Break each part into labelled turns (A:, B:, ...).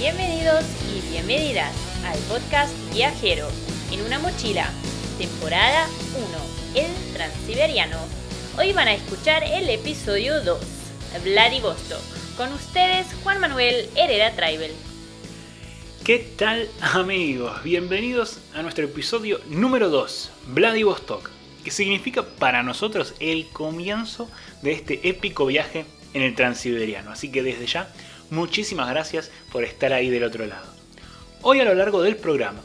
A: Bienvenidos y bienvenidas al podcast Viajero en una mochila, temporada 1, El Transiberiano. Hoy van a escuchar el episodio 2, Vladivostok, con ustedes Juan Manuel Herrera Traibel.
B: ¿Qué tal amigos? Bienvenidos a nuestro episodio número 2, Vladivostok, que significa para nosotros el comienzo de este épico viaje en el Transiberiano. Así que desde ya, muchísimas gracias por estar ahí del otro lado. Hoy a lo largo del programa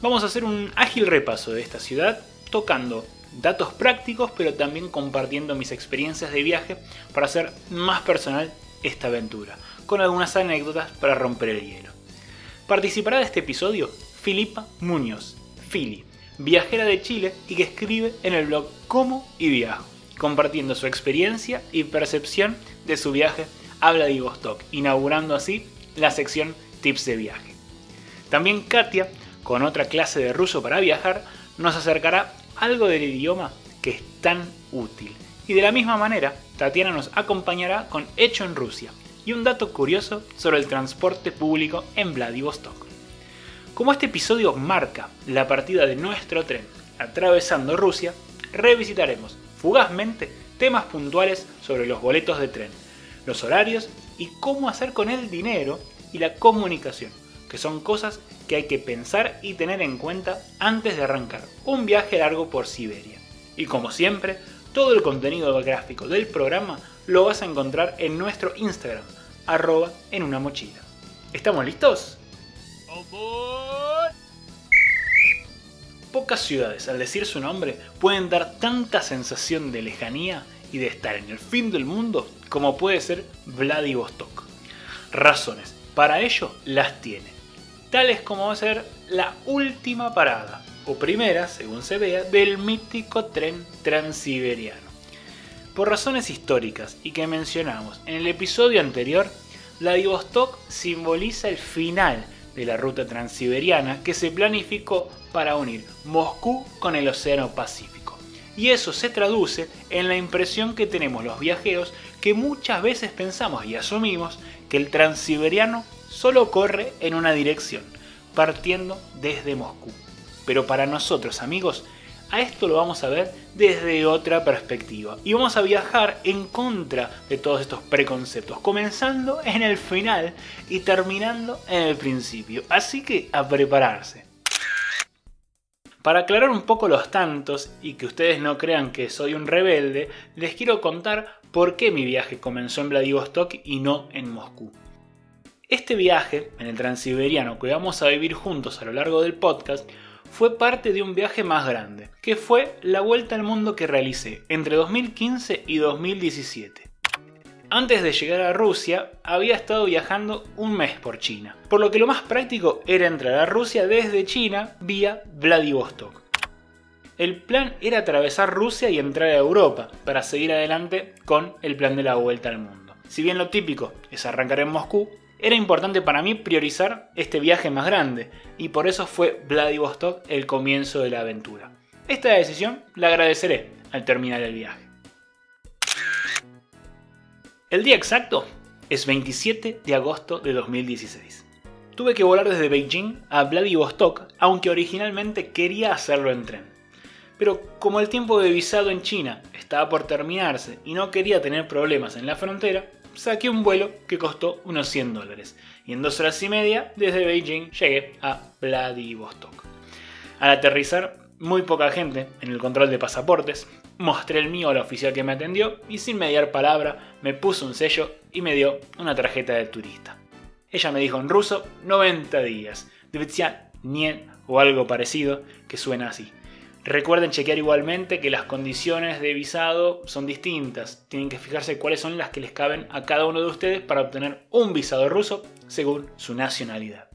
B: vamos a hacer un ágil repaso de esta ciudad, tocando datos prácticos, pero también compartiendo mis experiencias de viaje para hacer más personal esta aventura, con algunas anécdotas para romper el hielo. Participará de este episodio Filipa Muñoz, Fili, viajera de Chile y que escribe en el blog Cómo y Viajo, compartiendo su experiencia y percepción de su viaje a Vladivostok, inaugurando así la sección Tips de viaje. También Katia, con otra clase de ruso para viajar, nos acercará algo del idioma que es tan útil. Y de la misma manera, Tatiana nos acompañará con Hecho en Rusia y un dato curioso sobre el transporte público en Vladivostok. Como este episodio marca la partida de nuestro tren atravesando Rusia, revisitaremos fugazmente temas puntuales sobre los boletos de tren, los horarios y cómo hacer con el dinero y la comunicación, que son cosas que hay que pensar y tener en cuenta antes de arrancar un viaje largo por Siberia. Y como siempre, todo el contenido gráfico del programa lo vas a encontrar en nuestro Instagram, arroba en una mochila. ¿Estamos listos? Pocas ciudades, al decir su nombre, pueden dar tanta sensación de lejanía y de estar en el fin del mundo como puede ser Vladivostok. Razones para ello las tiene, tales como va a ser la última parada, o primera, según se vea, del mítico tren transiberiano. Por razones históricas y que mencionamos en el episodio anterior, Vladivostok simboliza el final de la ruta transiberiana que se planificó para unir Moscú con el Océano Pacífico. Y eso se traduce en la impresión que tenemos los viajeros que muchas veces pensamos y asumimos que el transiberiano solo corre en una dirección, partiendo desde Moscú. Pero para nosotros amigos, a esto lo vamos a ver desde otra perspectiva. Y vamos a viajar en contra de todos estos preconceptos, comenzando en el final y terminando en el principio. Así que a prepararse. Para aclarar un poco los tantos y que ustedes no crean que soy un rebelde, les quiero contar por qué mi viaje comenzó en Vladivostok y no en Moscú. Este viaje, en el transiberiano que vamos a vivir juntos a lo largo del podcast, fue parte de un viaje más grande, que fue la vuelta al mundo que realicé entre 2015 y 2017. Antes de llegar a Rusia, había estado viajando un mes por China, por lo que lo más práctico era entrar a Rusia desde China vía Vladivostok. El plan era atravesar Rusia y entrar a Europa, para seguir adelante con el plan de la vuelta al mundo. Si bien lo típico es arrancar en Moscú, era importante para mí priorizar este viaje más grande, y por eso fue Vladivostok el comienzo de la aventura. Esta decisión la agradeceré al terminar el viaje. El día exacto es 27 de agosto de 2016. Tuve que volar desde Beijing a Vladivostok, aunque originalmente quería hacerlo en tren. Pero como el tiempo de visado en China estaba por terminarse y no quería tener problemas en la frontera, saqué un vuelo que costó unos 100 dólares. Y en dos horas y media, desde Beijing, llegué a Vladivostok. Al aterrizar, muy poca gente en el control de pasaportes, mostré el mío a la oficial que me atendió y sin mediar palabra me puso un sello y me dio una tarjeta de turista. Ella me dijo en ruso 90 días, Nien o algo parecido que suena así. Recuerden chequear igualmente que las condiciones de visado son distintas. Tienen que fijarse cuáles son las que les caben a cada uno de ustedes para obtener un visado ruso según su nacionalidad.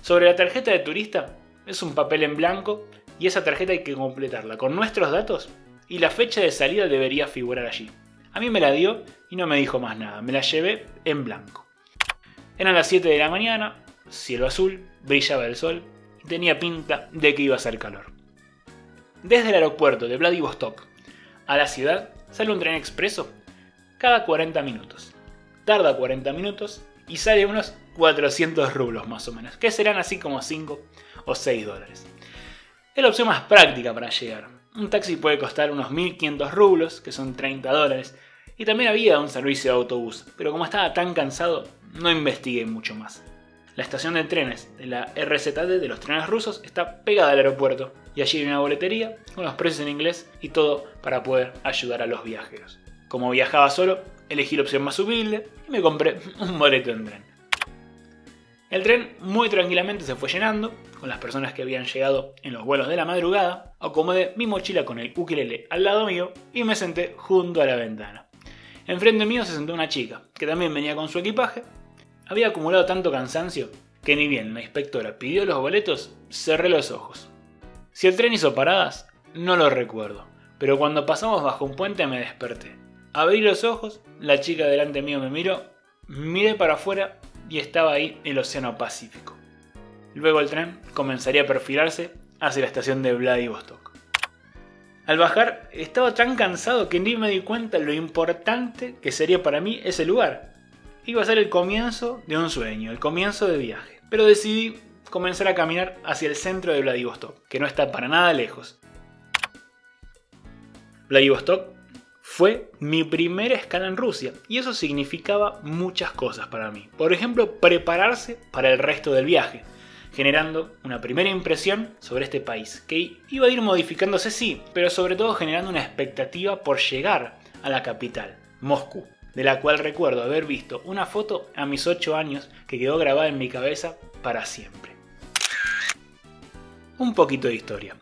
B: Sobre la tarjeta de turista, es un papel en blanco y esa tarjeta hay que completarla con nuestros datos y la fecha de salida debería figurar allí. A mí me la dio y no me dijo más nada, me la llevé en blanco. Eran las 7 de la mañana, cielo azul, brillaba el sol y tenía pinta de que iba a hacer calor. Desde el aeropuerto de Vladivostok a la ciudad sale un tren expreso cada 40 minutos. Tarda 40 minutos y sale unos 400 rublos más o menos, que serán así como 5 o 6 dólares. Es la opción más práctica para llegar. Un taxi puede costar unos 1500 rublos, que son 30 dólares, y también había un servicio de autobús, pero como estaba tan cansado, no investigué mucho más. La estación de trenes de la RZD de los trenes rusos está pegada al aeropuerto y allí hay una boletería con los precios en inglés y todo para poder ayudar a los viajeros. Como viajaba solo, elegí la opción más humilde y me compré un boleto en tren. El tren muy tranquilamente se fue llenando, con las personas que habían llegado en los vuelos de la madrugada, acomodé mi mochila con el ukelele al lado mío y me senté junto a la ventana. Enfrente mío se sentó una chica, que también venía con su equipaje. Había acumulado tanto cansancio que ni bien la inspectora pidió los boletos, cerré los ojos. Si el tren hizo paradas, no lo recuerdo, pero cuando pasamos bajo un puente me desperté. Abrí los ojos, la chica delante mío me miró, miré para afuera y estaba ahí el Océano Pacífico. Luego el tren comenzaría a perfilarse hacia la estación de Vladivostok. Al bajar estaba tan cansado que ni me di cuenta lo importante que sería para mí ese lugar. Iba a ser el comienzo de un sueño, el comienzo de viaje. Pero decidí comenzar a caminar hacia el centro de Vladivostok, que no está para nada lejos. Vladivostok fue mi primera escala en Rusia y eso significaba muchas cosas para mí. Por ejemplo, prepararse para el resto del viaje, generando una primera impresión sobre este país, que iba a ir modificándose sí, pero sobre todo generando una expectativa por llegar a la capital, Moscú, de la cual recuerdo haber visto una foto a mis 8 años que quedó grabada en mi cabeza para siempre. Un poquito de historia.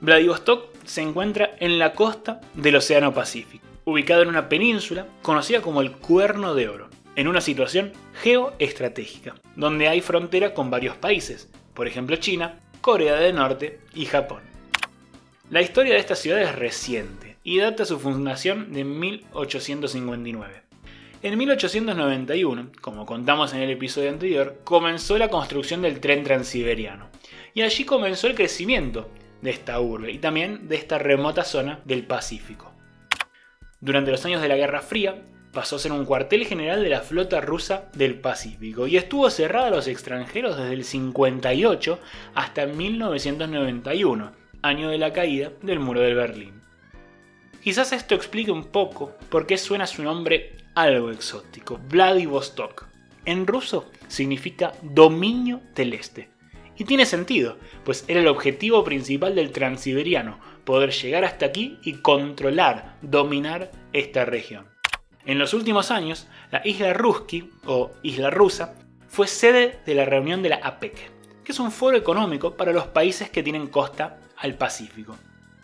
B: Vladivostok se encuentra en la costa del Océano Pacífico, ubicado en una península conocida como el Cuerno de Oro, en una situación geoestratégica, donde hay frontera con varios países, por ejemplo China, Corea del Norte y Japón. La historia de esta ciudad es reciente y data su fundación de 1859. En 1891, como contamos en el episodio anterior, comenzó la construcción del tren transiberiano, y allí comenzó el crecimiento, de esta urbe y también de esta remota zona del Pacífico. Durante los años de la Guerra Fría, pasó a ser un cuartel general de la flota rusa del Pacífico y estuvo cerrada a los extranjeros desde el 58 hasta 1991, año de la caída del muro de Berlín. Quizás esto explique un poco por qué suena su nombre algo exótico, Vladivostok. En ruso significa dominio del este, y tiene sentido, pues era el objetivo principal del transiberiano, poder llegar hasta aquí y controlar, dominar esta región. En los últimos años, la isla Ruski, o Isla Rusa, fue sede de la reunión de la APEC, que es un foro económico para los países que tienen costa al Pacífico.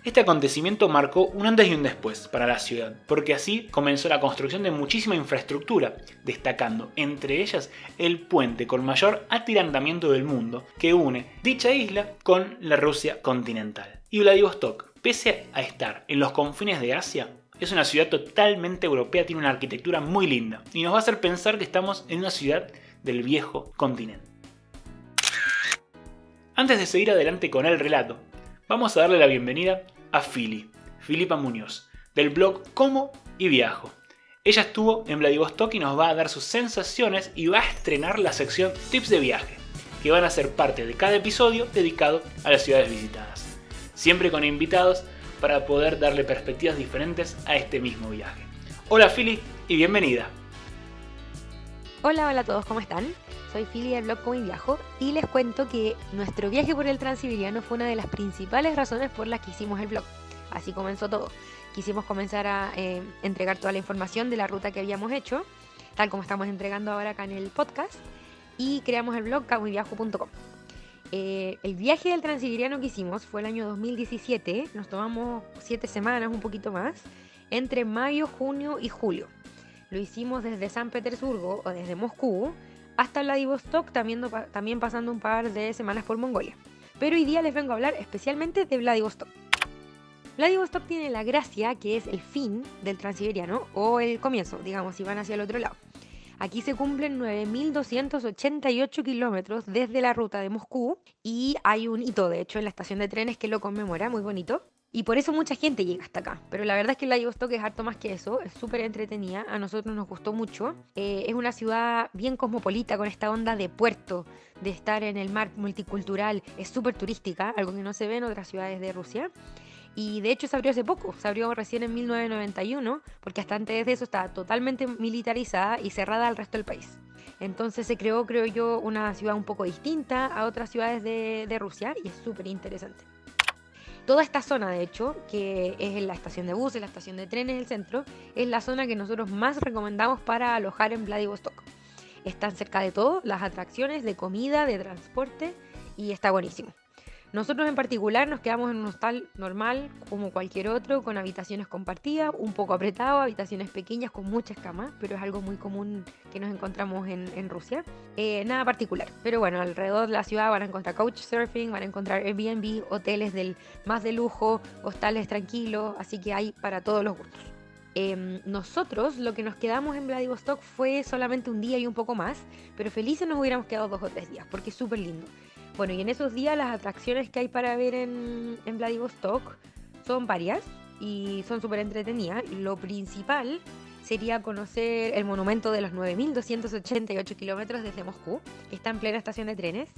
B: Este acontecimiento marcó un antes y un después para la ciudad, porque así comenzó la construcción de muchísima infraestructura, destacando entre ellas el puente con mayor atirantamiento del mundo que une dicha isla con la Rusia continental. Y Vladivostok, pese a estar en los confines de Asia, es una ciudad totalmente europea, tiene una arquitectura muy linda y nos va a hacer pensar que estamos en una ciudad del viejo continente. Antes de seguir adelante con el relato, vamos a darle la bienvenida a Fili, Filipa Muñoz, del blog Como y Viajo. Ella estuvo en Vladivostok y nos va a dar sus sensaciones y va a estrenar la sección Tips de viaje, que van a ser parte de cada episodio dedicado a las ciudades visitadas. Siempre con invitados para poder darle perspectivas diferentes a este mismo viaje. Hola Fili y bienvenida.
C: Hola, hola a todos, ¿cómo están? Soy Fili del blog Como y Viajo y les cuento que nuestro viaje por el Transiberiano fue una de las principales razones por las que hicimos el blog. Así comenzó todo. Quisimos comenzar a eh, entregar toda la información de la ruta que habíamos hecho, tal como estamos entregando ahora acá en el podcast, y creamos el blog camoyviajo.com. Eh, el viaje del Transiberiano que hicimos fue el año 2017, nos tomamos siete semanas, un poquito más, entre mayo, junio y julio. Lo hicimos desde San Petersburgo o desde Moscú hasta Vladivostok, también, pasando un par de semanas por Mongolia. Pero hoy día les vengo a hablar especialmente de Vladivostok. Vladivostok tiene la gracia que es el fin del transiberiano o el comienzo, digamos, si van hacia el otro lado. Aquí se cumplen 9.288 kilómetros desde la ruta de Moscú y hay un hito, de hecho, en la estación de trenes que lo conmemora, muy bonito. Y por eso mucha gente llega hasta acá. Pero la verdad es que Vladivostok es harto más que eso. Es súper entretenida. A nosotros nos gustó mucho. Eh, es una ciudad bien cosmopolita con esta onda de puerto, de estar en el mar multicultural. Es súper turística, algo que no se ve en otras ciudades de Rusia. Y de hecho se abrió hace poco, se abrió recién en 1991, porque hasta antes de eso estaba totalmente militarizada y cerrada al resto del país. Entonces se creó, creo yo, una ciudad un poco distinta a otras ciudades de, de Rusia y es súper interesante. Toda esta zona, de hecho, que es la estación de buses, la estación de trenes del centro, es la zona que nosotros más recomendamos para alojar en Vladivostok. Están cerca de todo, las atracciones de comida, de transporte y está buenísimo. Nosotros en particular nos quedamos en un hostal normal, como cualquier otro, con habitaciones compartidas, un poco apretado, habitaciones pequeñas con muchas camas, pero es algo muy común que nos encontramos en, Rusia. Eh, nada particular, pero bueno, alrededor de la ciudad van a encontrar couchsurfing, van a encontrar Airbnb, hoteles del más de lujo, hostales tranquilos, así que hay para todos los gustos. Em, nosotros lo que nos quedamos en Vladivostok fue solamente un día y un poco más, pero felices nos hubiéramos quedado dos o tres días, porque es súper lindo. Bueno, y en esos días las atracciones que hay para ver en, en Vladivostok son varias y son súper entretenidas. Lo principal sería conocer el monumento de los 9.288 kilómetros desde Moscú, que está en plena estación de trenes.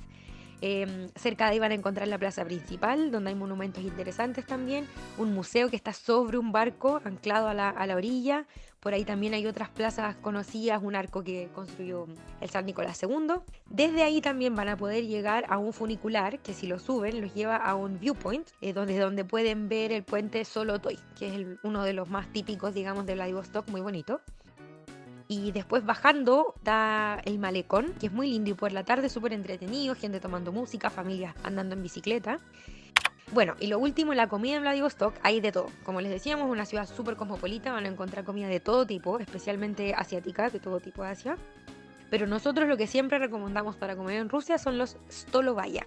C: Em, cerca de ahí van a encontrar la plaza principal, donde hay monumentos interesantes también, un museo que está sobre un barco anclado a la, a la orilla, por ahí también hay otras plazas conocidas, un arco que construyó el San Nicolás II. Desde ahí también van a poder llegar a un funicular que si lo suben los lleva a un viewpoint, eh, donde, donde pueden ver el puente Solotoy, que es uno de los más típicos, digamos, de Vladivostok, muy bonito. Y después bajando da el malecón, que es muy lindo y por la tarde súper entretenido, gente tomando música, familias andando en bicicleta. Bueno, y lo último, la comida en Vladivostok hay de todo. Como les decíamos, una ciudad súper cosmopolita, van a encontrar comida de todo tipo, especialmente asiática, de todo tipo de Asia. Pero nosotros lo que siempre recomendamos para comer en Rusia son los stolovaya,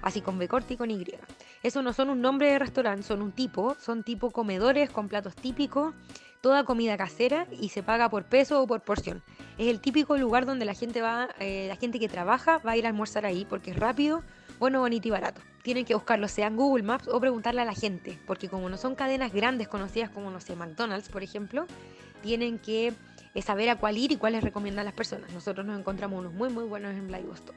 C: así con B corta y con Y. Eso no son un nombre de restaurante, son un tipo, son tipo comedores con platos típicos, toda comida casera y se paga por peso o por porción. Es el típico lugar donde la gente va, eh, la gente que trabaja va a ir a almorzar ahí porque es rápido, bueno, bonito y barato. Tienen que buscarlo, sea en Google Maps o preguntarle a la gente, porque como no son cadenas grandes conocidas como, no sé, McDonald's, por ejemplo, tienen que eh, saber a cuál ir y cuáles recomiendan las personas. Nosotros nos encontramos unos muy, muy buenos en Vladivostok.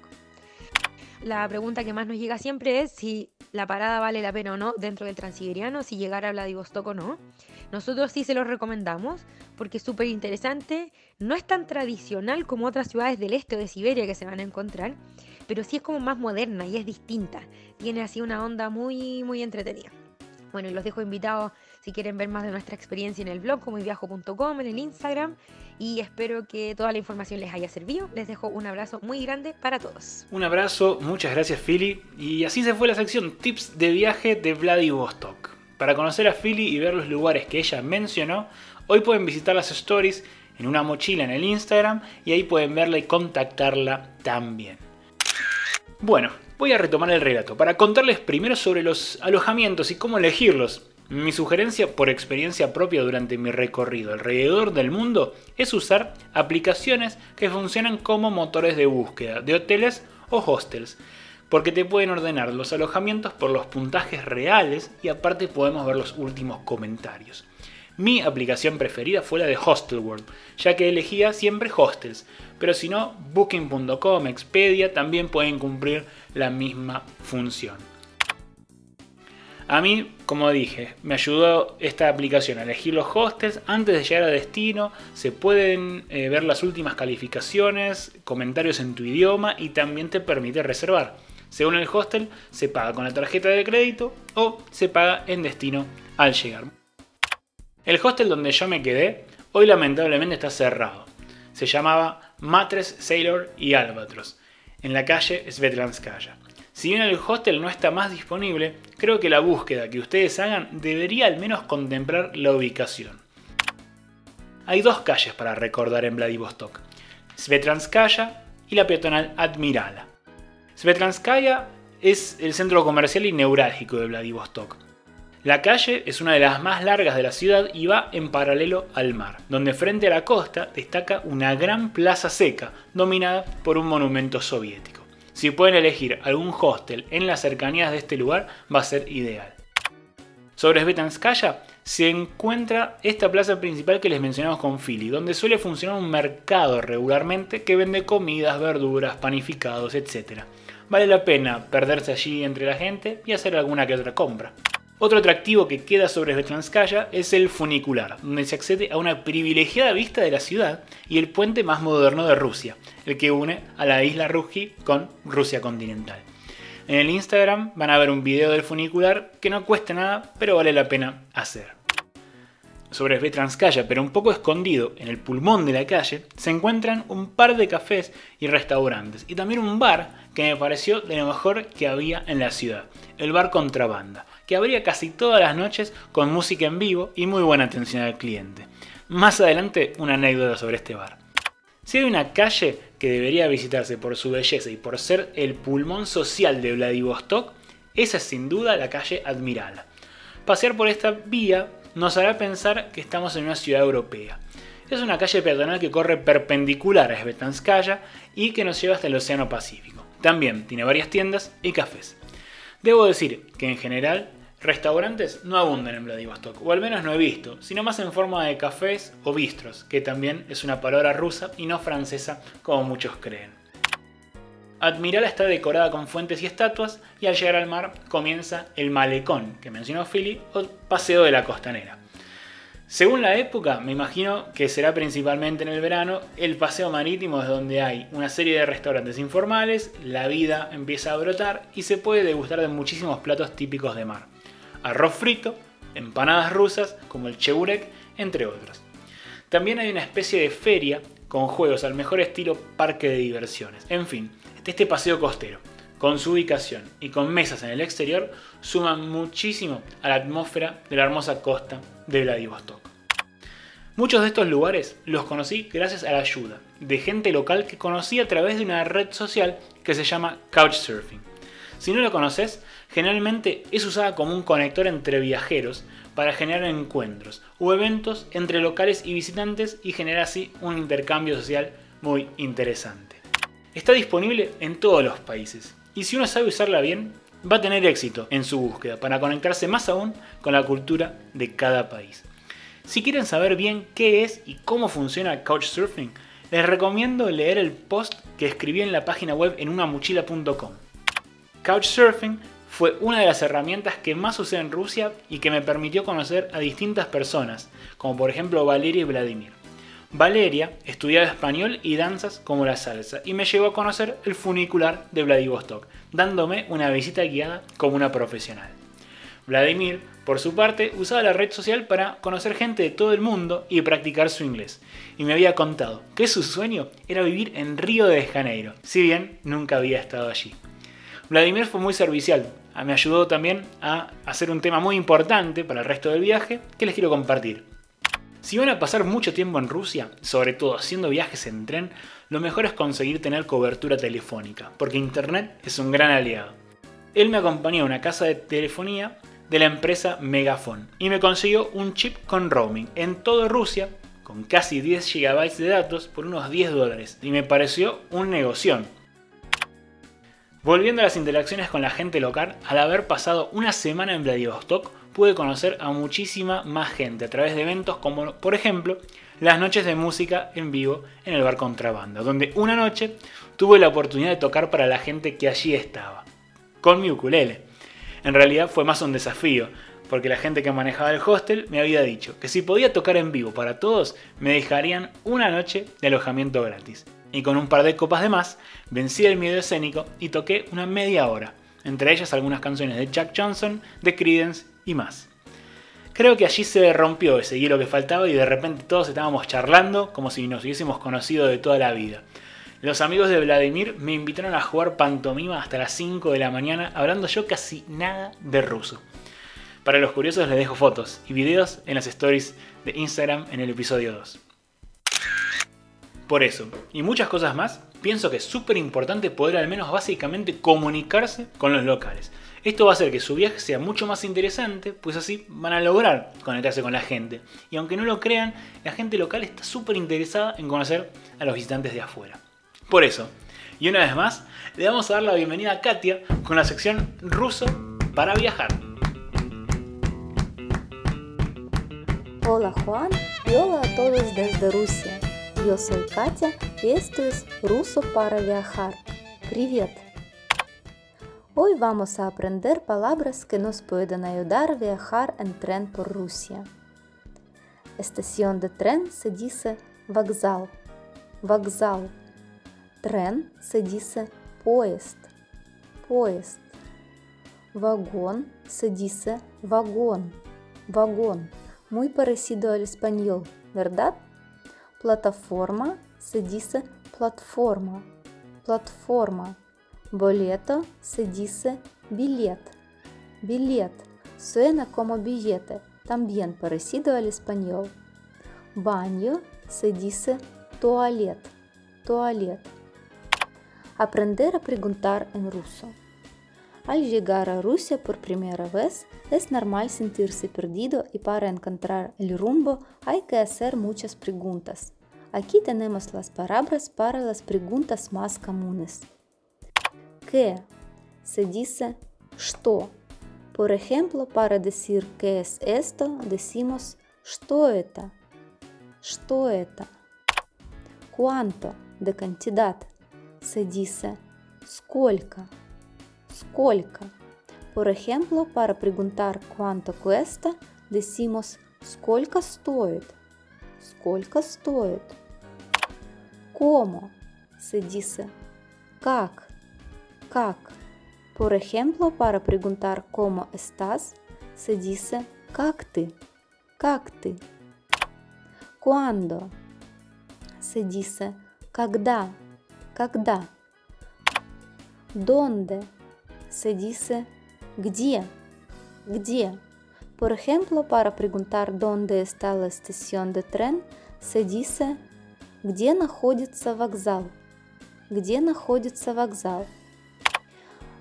C: La pregunta que más nos llega siempre es si la parada vale la pena o no dentro del Transiberiano, si llegar a Vladivostok o no. Nosotros sí se lo recomendamos porque es súper interesante, no es tan tradicional como otras ciudades del este o de Siberia que se van a encontrar, pero sí es como más moderna y es distinta. Tiene así una onda muy, muy entretenida. Bueno, y los dejo invitados si quieren ver más de nuestra experiencia en el blog como viajo.com, en el Instagram. Y espero que toda la información les haya servido. Les dejo un abrazo muy grande para todos.
B: Un abrazo, muchas gracias Philly. Y así se fue la sección Tips de viaje de Vladivostok. Para conocer a Philly y ver los lugares que ella mencionó, hoy pueden visitar las stories en una mochila en el Instagram y ahí pueden verla y contactarla también. Bueno, voy a retomar el relato para contarles primero sobre los alojamientos y cómo elegirlos. Mi sugerencia por experiencia propia durante mi recorrido alrededor del mundo es usar aplicaciones que funcionan como motores de búsqueda de hoteles o hostels, porque te pueden ordenar los alojamientos por los puntajes reales y aparte podemos ver los últimos comentarios. Mi aplicación preferida fue la de Hostelworld, ya que elegía siempre hostels, pero si no, Booking.com, Expedia también pueden cumplir la misma función. A mí, como dije, me ayudó esta aplicación a elegir los hostels antes de llegar a destino. Se pueden eh, ver las últimas calificaciones, comentarios en tu idioma y también te permite reservar. Según el hostel, se paga con la tarjeta de crédito o se paga en destino al llegar. El hostel donde yo me quedé hoy lamentablemente está cerrado. Se llamaba Matres, Sailor y Albatros, en la calle Svetlanskaya. Si bien el hostel no está más disponible, creo que la búsqueda que ustedes hagan debería al menos contemplar la ubicación. Hay dos calles para recordar en Vladivostok, Svetlanskaya y la peatonal Admirala. Svetlanskaya es el centro comercial y neurálgico de Vladivostok. La calle es una de las más largas de la ciudad y va en paralelo al mar, donde frente a la costa destaca una gran plaza seca dominada por un monumento soviético. Si pueden elegir algún hostel en las cercanías de este lugar va a ser ideal. Sobre Svetanskaya se encuentra esta plaza principal que les mencionamos con Philly, donde suele funcionar un mercado regularmente que vende comidas, verduras, panificados, etc. Vale la pena perderse allí entre la gente y hacer alguna que otra compra. Otro atractivo que queda sobre Svetanskaya es el funicular, donde se accede a una privilegiada vista de la ciudad y el puente más moderno de Rusia, el que une a la isla Ruzhki con Rusia continental. En el Instagram van a ver un video del funicular que no cuesta nada, pero vale la pena hacer. Sobre Vetranskaya, pero un poco escondido en el pulmón de la calle, se encuentran un par de cafés y restaurantes, y también un bar que me pareció de lo mejor que había en la ciudad, el bar Contrabanda, que abría casi todas las noches con música en vivo y muy buena atención al cliente. Más adelante una anécdota sobre este bar. Si hay una calle que debería visitarse por su belleza y por ser el pulmón social de Vladivostok, esa es sin duda la calle Admiral. Pasear por esta vía nos hará pensar que estamos en una ciudad europea. Es una calle peatonal que corre perpendicular a Svetanskaya y que nos lleva hasta el Océano Pacífico. También tiene varias tiendas y cafés. Debo decir que en general Restaurantes no abundan en Vladivostok, o al menos no he visto, sino más en forma de cafés o bistros, que también es una palabra rusa y no francesa como muchos creen. Admiral está decorada con fuentes y estatuas y al llegar al mar comienza el malecón que mencionó Philly o paseo de la costanera. Según la época, me imagino que será principalmente en el verano, el paseo marítimo es donde hay una serie de restaurantes informales, la vida empieza a brotar y se puede degustar de muchísimos platos típicos de mar arroz frito, empanadas rusas como el cheburek, entre otros. También hay una especie de feria con juegos al mejor estilo parque de diversiones. En fin, este paseo costero, con su ubicación y con mesas en el exterior, suman muchísimo a la atmósfera de la hermosa costa de Vladivostok. Muchos de estos lugares los conocí gracias a la ayuda de gente local que conocí a través de una red social que se llama Couchsurfing. Si no lo conoces, generalmente es usada como un conector entre viajeros para generar encuentros o eventos entre locales y visitantes y generar así un intercambio social muy interesante. Está disponible en todos los países y si uno sabe usarla bien, va a tener éxito en su búsqueda para conectarse más aún con la cultura de cada país. Si quieren saber bien qué es y cómo funciona Couchsurfing, les recomiendo leer el post que escribí en la página web en unamochila.com. Couchsurfing fue una de las herramientas que más usé en Rusia y que me permitió conocer a distintas personas, como por ejemplo Valeria y Vladimir. Valeria estudiaba español y danzas como la salsa y me llevó a conocer el funicular de Vladivostok, dándome una visita guiada como una profesional. Vladimir, por su parte, usaba la red social para conocer gente de todo el mundo y practicar su inglés, y me había contado que su sueño era vivir en Río de Janeiro, si bien nunca había estado allí. Vladimir fue muy servicial, me ayudó también a hacer un tema muy importante para el resto del viaje que les quiero compartir. Si van a pasar mucho tiempo en Rusia, sobre todo haciendo viajes en tren, lo mejor es conseguir tener cobertura telefónica, porque Internet es un gran aliado. Él me acompañó a una casa de telefonía de la empresa Megafon y me consiguió un chip con roaming en toda Rusia con casi 10 GB de datos por unos 10 dólares y me pareció un negocio. Volviendo a las interacciones con la gente local, al haber pasado una semana en Vladivostok, pude conocer a muchísima más gente a través de eventos como, por ejemplo, las noches de música en vivo en el bar Contrabanda, donde una noche tuve la oportunidad de tocar para la gente que allí estaba, con mi ukulele. En realidad fue más un desafío, porque la gente que manejaba el hostel me había dicho que si podía tocar en vivo para todos, me dejarían una noche de alojamiento gratis y con un par de copas de más, vencí el miedo escénico y toqué una media hora, entre ellas algunas canciones de Jack Johnson, de Creedence y más. Creo que allí se rompió ese hielo que faltaba y de repente todos estábamos charlando como si nos hubiésemos conocido de toda la vida. Los amigos de Vladimir me invitaron a jugar pantomima hasta las 5 de la mañana hablando yo casi nada de ruso. Para los curiosos les dejo fotos y videos en las stories de Instagram en el episodio 2. Por eso, y muchas cosas más, pienso que es súper importante poder al menos básicamente comunicarse con los locales. Esto va a hacer que su viaje sea mucho más interesante, pues así van a lograr conectarse con la gente. Y aunque no lo crean, la gente local está súper interesada en conocer a los visitantes de afuera. Por eso, y una vez más, le vamos a dar la bienvenida a Katia con la sección ruso para viajar.
D: Hola Juan y hola a todos desde Rusia. Yo soy Katia y esto es Ruso para viajar. Привет! Hoy vamos a aprender palabras que nos pueden ayudar a viajar en tren por Rusia. Estación de tren se dice вокзал. Вокзал. Tren se dice поезд. Поезд. Вагон se dice вагон. Вагон. Muy parecido al español, ¿verdad? Plataforma se dice plataforma. Plataforma. Boleto se dice billet. Billet suena como billete, también parecido al español. Baño se dice toilet. Toilet. Aprender a preguntar en ruso. Al llegar a Rusia por primera vez, es normal sentirse perdido y para encontrar el rumbo hay que hacer muchas preguntas. Aquí tenemos las palabras para las preguntas más comunes. ¿Qué? Se dice что. Por ejemplo, para decir qué es esto, decimos что это. Что это? ¿Cuánto? De cantidad. Se dice сколько. Сколько. Por ejemplo, para preguntar cuánto cuesta, decimos сколько стоит. Сколько стоит? ¿Cómo? Se dice как. Как. Por ejemplo, para preguntar cómo estás, se dice как ты. как ты. ¿Cuándo? Se dice когда. когда. ¿Dónde? Se dice где. где. Por ejemplo, para preguntar dónde está la estación de tren, se dice где находится вокзал. где находится вокзал.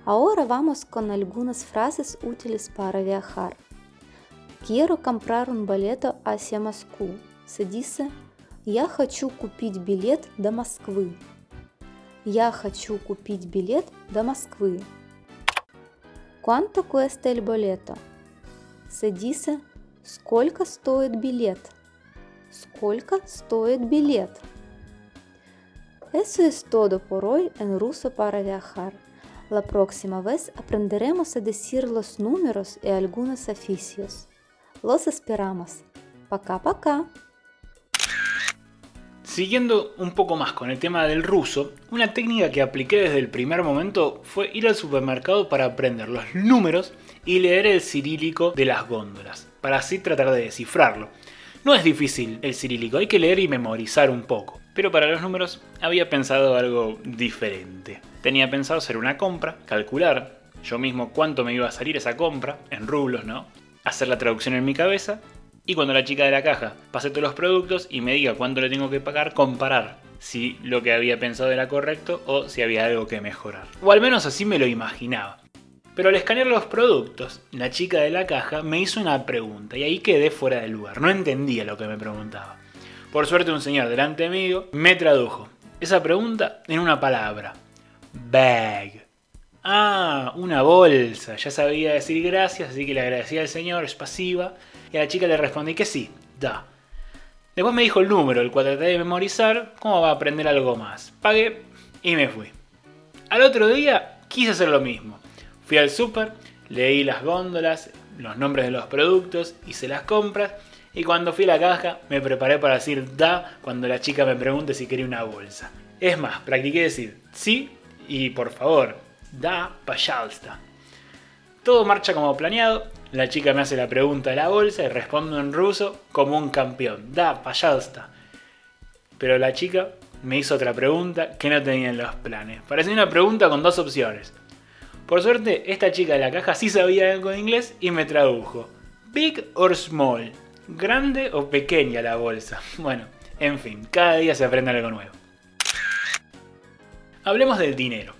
D: Ahora vamos con algunas frases útiles para viajar. Quiero comprar un boleto hacia Moscú. Dice Я хочу купить билет до Москвы. Я хочу купить билет до Москвы. ¿Cuánto cuesta el boleto? Dice Сколько стоит билет? Сколько стоит билет? Eso es todo por hoy en ruso para viajar. La próxima vez aprenderemos a decir los números y algunos oficios. Los esperamos. Пока-пока.
B: Siguiendo un poco más con el tema del ruso, una técnica que apliqué desde el primer momento fue ir al supermercado para aprender los números y leer el cirílico de las góndolas, para así tratar de descifrarlo. No es difícil el cirílico, hay que leer y memorizar un poco, pero para los números había pensado algo diferente. Tenía pensado hacer una compra, calcular yo mismo cuánto me iba a salir esa compra, en rublos, ¿no? Hacer la traducción en mi cabeza y cuando la chica de la caja pase todos los productos y me diga cuánto le tengo que pagar, comparar si lo que había pensado era correcto o si había algo que mejorar. O al menos así me lo imaginaba. Pero al escanear los productos, la chica de la caja me hizo una pregunta y ahí quedé fuera de lugar. No entendía lo que me preguntaba. Por suerte un señor delante mío me tradujo esa pregunta en una palabra. Bag. Ah, una bolsa. Ya sabía decir gracias, así que le agradecía al señor, es pasiva. Y a la chica le respondí que sí, da. Después me dijo el número, el cual traté de memorizar, cómo va a aprender algo más. Pagué y me fui. Al otro día quise hacer lo mismo. Fui al súper, leí las góndolas, los nombres de los productos, hice las compras y cuando fui a la caja me preparé para decir da cuando la chica me pregunte si quería una bolsa. Es más, practiqué decir sí y por favor, da payalsta. Todo marcha como planeado, la chica me hace la pregunta de la bolsa y respondo en ruso como un campeón. Da, payalsta. Pero la chica me hizo otra pregunta que no tenía en los planes. Parecía una pregunta con dos opciones. Por suerte, esta chica de la caja sí sabía algo de inglés y me tradujo. Big or small. Grande o pequeña la bolsa. Bueno, en fin, cada día se aprende algo nuevo. Hablemos del dinero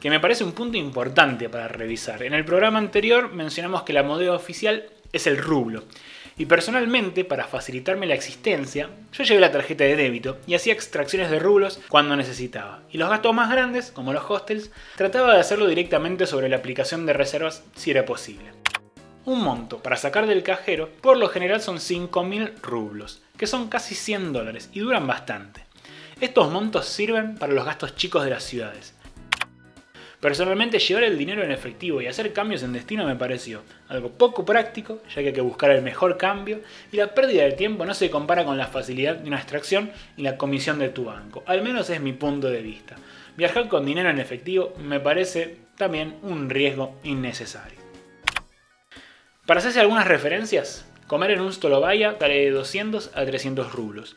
B: que me parece un punto importante para revisar. En el programa anterior mencionamos que la moneda oficial es el rublo. Y personalmente, para facilitarme la existencia, yo llevé la tarjeta de débito y hacía extracciones de rublos cuando necesitaba. Y los gastos más grandes, como los hostels, trataba de hacerlo directamente sobre la aplicación de reservas si era posible. un monto para sacar del cajero, por lo general son 5.000 rublos, que son casi 100 dólares y duran bastante. Estos montos sirven para los gastos chicos de las ciudades. Personalmente llevar el dinero en efectivo y hacer cambios en destino me pareció algo poco práctico, ya que hay que buscar el mejor cambio y la pérdida de tiempo no se compara con la facilidad de una extracción y la comisión de tu banco, al menos es mi punto de vista. Viajar con dinero en efectivo me parece también un riesgo innecesario. Para hacerse algunas referencias, comer en un Stolovaya vale de 200 a 300 rublos.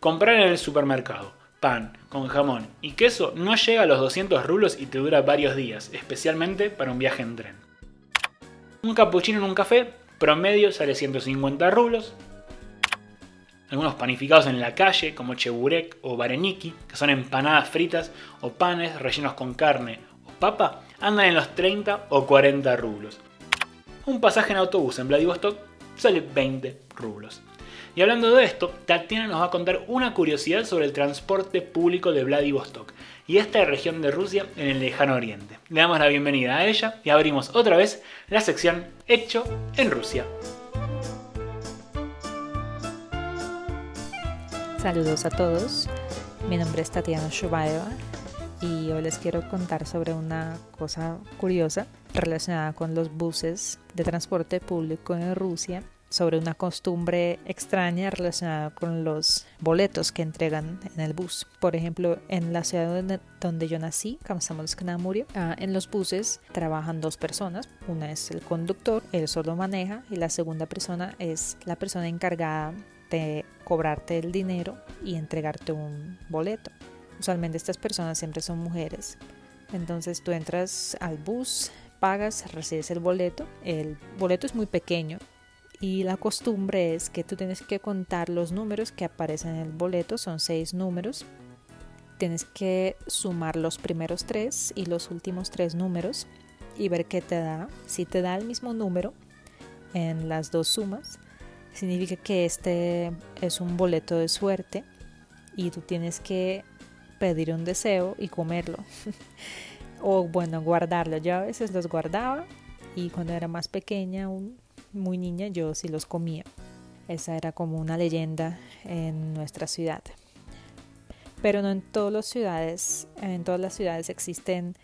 B: Comprar en el supermercado pan con jamón y queso no llega a los 200 rublos y te dura varios días, especialmente para un viaje en tren. Un cappuccino en un café promedio sale 150 rublos. Algunos panificados en la calle, como cheburek o vareniki, que son empanadas fritas o panes rellenos con carne o papa, andan en los 30 o 40 rublos. Un pasaje en autobús en Vladivostok sale 20 rublos. Y hablando de esto, Tatiana nos va a contar una curiosidad sobre el transporte público de Vladivostok y esta región de Rusia en el lejano oriente. Le damos la bienvenida a ella y abrimos otra vez la sección Hecho en Rusia.
E: Saludos a todos, mi nombre es Tatiana Shubaeva y hoy les quiero contar sobre una cosa curiosa relacionada con los buses de transporte público en Rusia sobre una costumbre extraña relacionada con los boletos que entregan en el bus. Por ejemplo, en la ciudad donde yo nací, Kamsamolsk-Namuria, ah, en los buses trabajan dos personas. Una es el conductor, él solo maneja, y la segunda persona es la persona encargada de cobrarte el dinero y entregarte un boleto. Usualmente estas personas siempre son mujeres. Entonces tú entras al bus, pagas, recibes el boleto. El boleto es muy pequeño, y la costumbre es que tú tienes que contar los números que aparecen en el boleto, son seis números. Tienes que sumar los primeros tres y los últimos tres números y ver qué te da. Si te da el mismo número en las dos sumas, significa que este es un boleto de suerte y tú tienes que pedir un deseo y comerlo. o bueno, guardarlo. Yo a veces los guardaba y cuando era más pequeña, un, muy niña yo sí los comía. Esa era como una leyenda en nuestra ciudad. Pero no en todas las ciudades, en todas las ciudades existen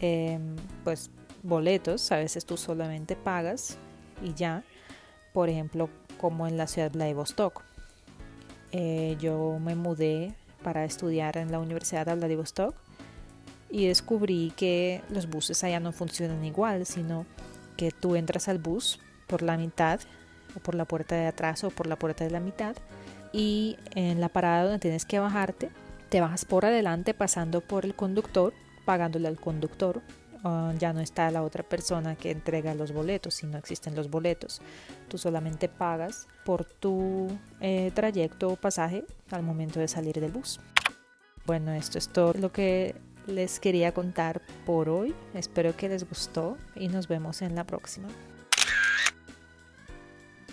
E: em, pues boletos, a veces tú solamente pagas y ya. Por ejemplo, como en la ciudad de Vladivostok. Eh, yo me mudé para estudiar en la Universidad de Vladivostok y descubrí que los buses allá no funcionan igual, sino que tú entras al bus por la mitad, o por la puerta de atrás o por la puerta de la mitad. Y en la parada donde tienes que bajarte, te bajas por adelante pasando por el conductor, pagándole al conductor. Ah, ya no está la otra persona que entrega los boletos, si no existen los boletos. Tú solamente pagas por tu eh, trayecto o pasaje al momento de salir del bus. Bueno, esto es todo lo que les quería contar por hoy. Espero que les gustó y nos vemos en la próxima.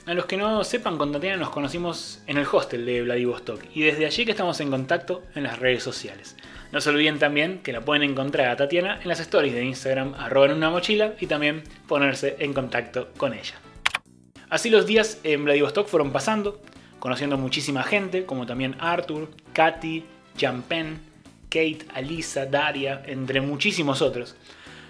B: A los que no sepan, con Tatiana nos conocimos en el hostel de Vladivostok y desde allí que estamos en contacto en las redes sociales. No se olviden también que la pueden encontrar a Tatiana en las stories de Instagram arroba en una mochila y también ponerse en contacto con ella. Así los días en Vladivostok fueron pasando, conociendo muchísima gente, como también Arthur, Katy, Jampen, Kate, Alisa, Daria, entre muchísimos otros.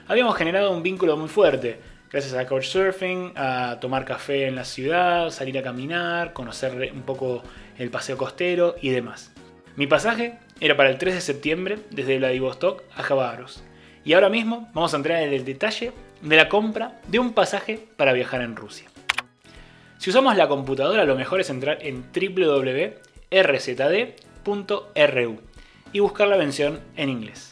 B: Habíamos generado un vínculo muy fuerte, gracias a Couchsurfing, a tomar café en la ciudad, salir a caminar, conocer un poco el paseo costero y demás. Mi pasaje era para el 3 de septiembre desde Vladivostok a Javaros. Y ahora mismo vamos a entrar en el detalle de la compra de un pasaje para viajar en Rusia. Si usamos la computadora, lo mejor es entrar en www.rzd.ru y buscar la versión en inglés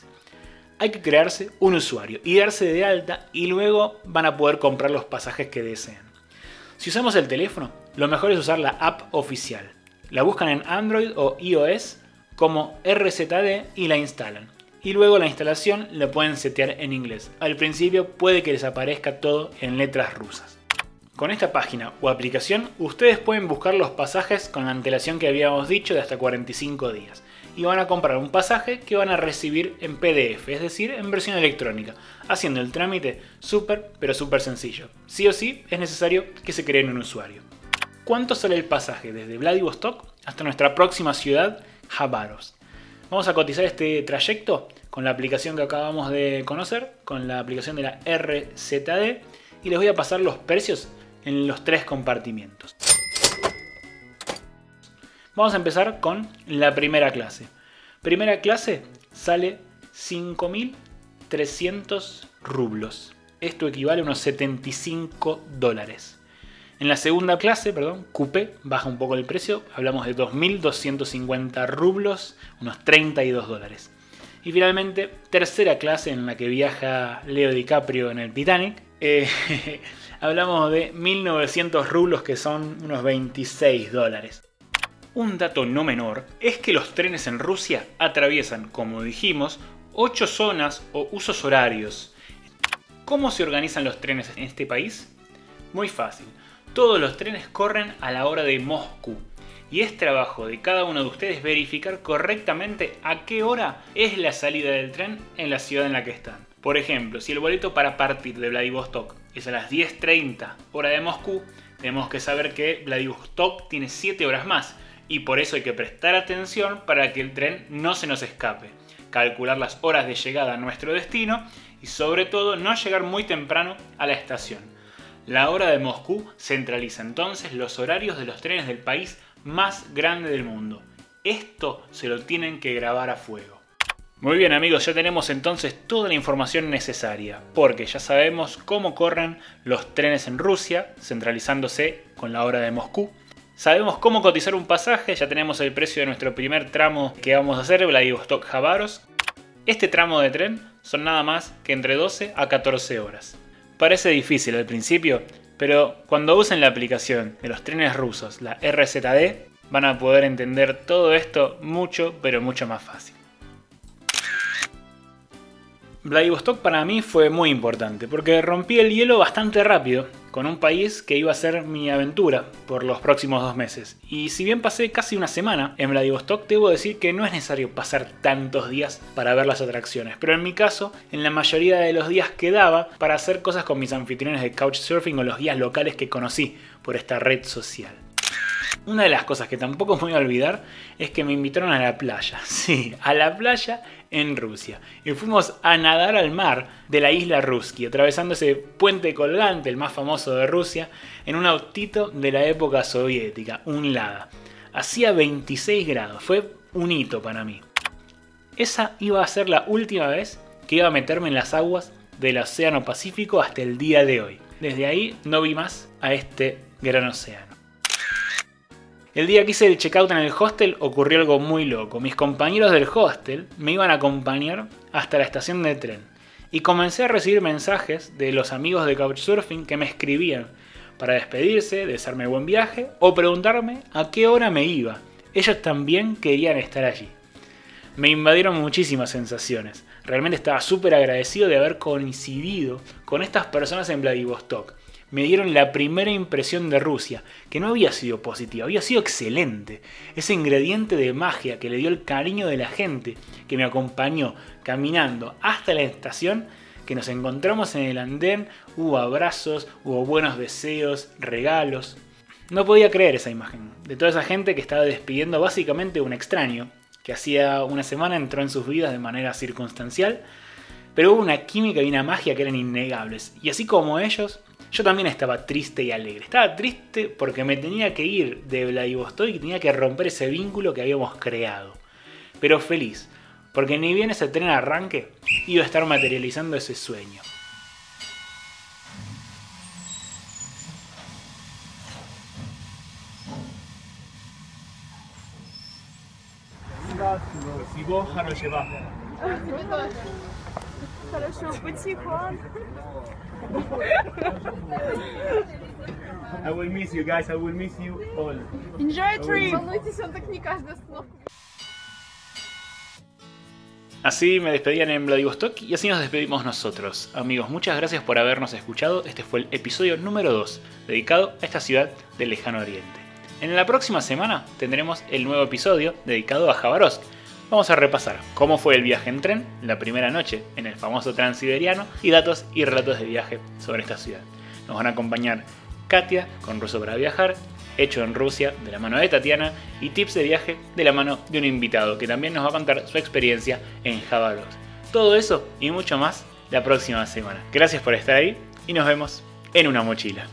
B: hay que crearse un usuario y darse de alta y luego van a poder comprar los pasajes que deseen. Si usamos el teléfono, lo mejor es usar la app oficial. La buscan en Android o iOS como RZD y la instalan. Y luego la instalación la pueden setear en inglés. Al principio puede que les aparezca todo en letras rusas. Con esta página o aplicación ustedes pueden buscar los pasajes con la antelación que habíamos dicho de hasta 45 días y van a comprar un pasaje que van a recibir en PDF, es decir, en versión electrónica, haciendo el trámite súper, pero súper sencillo. Sí o sí es necesario que se creen un usuario. ¿Cuánto sale el pasaje desde Vladivostok hasta nuestra próxima ciudad, Jabaros? Vamos a cotizar este trayecto con la aplicación que acabamos de conocer, con la aplicación de la RZD, y les voy a pasar los precios en los tres compartimientos. Vamos a empezar con la primera clase. Primera clase sale 5.300 rublos. Esto equivale a unos 75 dólares. En la segunda clase, perdón, coupé, baja un poco el precio. Hablamos de 2.250 rublos, unos 32 dólares. Y finalmente, tercera clase en la que viaja Leo DiCaprio en el Titanic. Eh, hablamos de 1.900 rublos que son unos 26 dólares. Un dato no menor es que los trenes en Rusia atraviesan, como dijimos, 8 zonas o usos horarios. ¿Cómo se organizan los trenes en este país? Muy fácil. Todos los trenes corren a la hora de Moscú. Y es trabajo de cada uno de ustedes verificar correctamente a qué hora es la salida del tren en la ciudad en la que están. Por ejemplo, si el boleto para partir de Vladivostok es a las 10.30 hora de Moscú, tenemos que saber que Vladivostok tiene 7 horas más y por eso hay que prestar atención para que el tren no se nos escape, calcular las horas de llegada a nuestro destino y sobre todo no llegar muy temprano a la estación. La hora de Moscú centraliza entonces los horarios de los trenes del país más grande del mundo. Esto se lo tienen que grabar a fuego. Muy bien amigos, ya tenemos entonces toda la información necesaria, porque ya sabemos cómo corren los trenes en Rusia, centralizándose con la hora de Moscú, Sabemos cómo cotizar un pasaje, ya tenemos el precio de nuestro primer tramo que vamos a hacer, Vladivostok Javaros. Este tramo de tren son nada más que entre 12 a 14 horas. Parece difícil al principio, pero cuando usen la aplicación de los trenes rusos, la RZD, van a poder entender todo esto mucho, pero mucho más fácil. Vladivostok para mí fue muy importante porque rompí el hielo bastante rápido con un país que iba a ser mi aventura por los próximos dos meses. Y si bien pasé casi una semana en Vladivostok, debo decir que no es necesario pasar tantos días para ver las atracciones, pero en mi caso, en la mayoría de los días quedaba para hacer cosas con mis anfitriones de Couchsurfing o los guías locales que conocí por esta red social. Una de las cosas que tampoco me voy a olvidar es que me invitaron a la playa. Sí, a la playa en Rusia. Y fuimos a nadar al mar de la isla Ruski, atravesando ese puente colgante, el más famoso de Rusia, en un autito de la época soviética, un Lada. Hacía 26 grados, fue un hito para mí. Esa iba a ser la última vez que iba a meterme en las aguas del Océano Pacífico hasta el día de hoy. Desde ahí no vi más a este gran océano. El día que hice el checkout en el hostel ocurrió algo muy loco. Mis compañeros del hostel me iban a acompañar hasta la estación de tren. Y comencé a recibir mensajes de los amigos de Couchsurfing que me escribían para despedirse, desearme buen viaje o preguntarme a qué hora me iba. Ellos también querían estar allí. Me invadieron muchísimas sensaciones. Realmente estaba súper agradecido de haber coincidido con estas personas en Vladivostok me dieron la primera impresión de Rusia, que no había sido positiva, había sido excelente. Ese ingrediente de magia que le dio el cariño de la gente que me acompañó caminando hasta la estación, que nos encontramos en el andén, hubo abrazos, hubo buenos deseos, regalos. No podía creer esa imagen, de toda esa gente que estaba despidiendo básicamente un extraño, que hacía una semana entró en sus vidas de manera circunstancial, pero hubo una química y una magia que eran innegables. Y así como ellos, yo también estaba triste y alegre. Estaba triste porque me tenía que ir de Vladivostok y tenía que romper ese vínculo que habíamos creado. Pero feliz, porque ni bien ese tren arranque, iba a estar materializando ese sueño.
F: I will miss you guys, I will miss you all.
G: Enjoy trip! Волнуйтесь, он так не каждую остановку.
B: Así me despedían en Vladivostok y así nos despedimos nosotros. Amigos, muchas gracias por habernos escuchado. Este fue el episodio número 2, dedicado a esta ciudad del lejano oriente. En la próxima semana tendremos el nuevo episodio dedicado a Jabarovsk. Vamos a repasar cómo fue el viaje en tren, la primera noche en el famoso Transiberiano y datos y relatos de viaje sobre esta ciudad. Nos van a acompañar Katia con Ruso para Viajar, hecho en Rusia de la mano de Tatiana y tips de viaje de la mano de un invitado que también nos va a contar su experiencia en Javaros. Todo eso y mucho más la próxima semana. Gracias por estar ahí y nos vemos en una mochila.